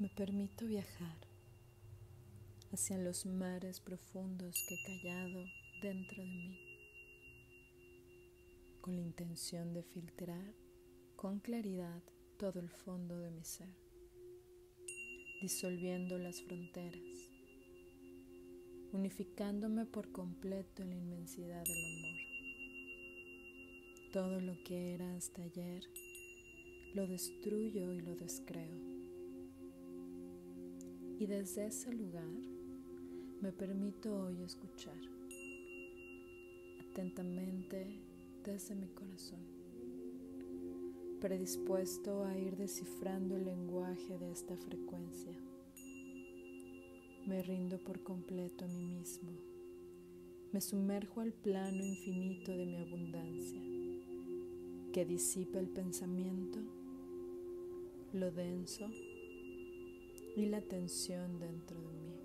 Me permito viajar hacia los mares profundos que he callado dentro de mí, con la intención de filtrar con claridad todo el fondo de mi ser, disolviendo las fronteras, unificándome por completo en la inmensidad del amor. Todo lo que era hasta ayer lo destruyo y lo descreo. Y desde ese lugar me permito hoy escuchar atentamente desde mi corazón, predispuesto a ir descifrando el lenguaje de esta frecuencia. Me rindo por completo a mí mismo, me sumerjo al plano infinito de mi abundancia, que disipa el pensamiento lo denso y la tensión dentro de mí.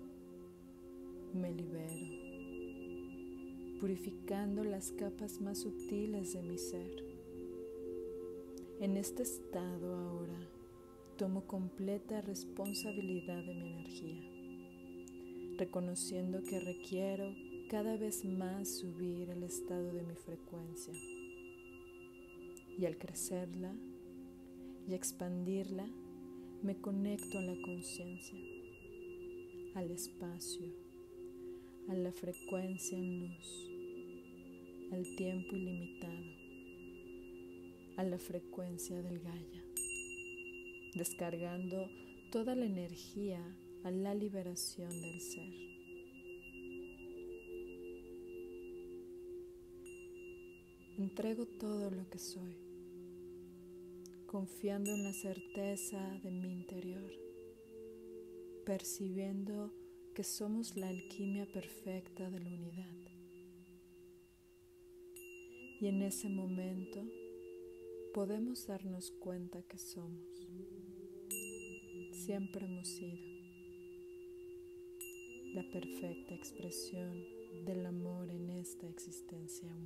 Me libero, purificando las capas más sutiles de mi ser. En este estado ahora tomo completa responsabilidad de mi energía, reconociendo que requiero cada vez más subir el estado de mi frecuencia y al crecerla y expandirla, me conecto a la conciencia, al espacio, a la frecuencia en luz, al tiempo ilimitado, a la frecuencia del Gaia, descargando toda la energía a la liberación del ser. Entrego todo lo que soy confiando en la certeza de mi interior, percibiendo que somos la alquimia perfecta de la unidad. Y en ese momento podemos darnos cuenta que somos, siempre hemos sido, la perfecta expresión del amor en esta existencia humana.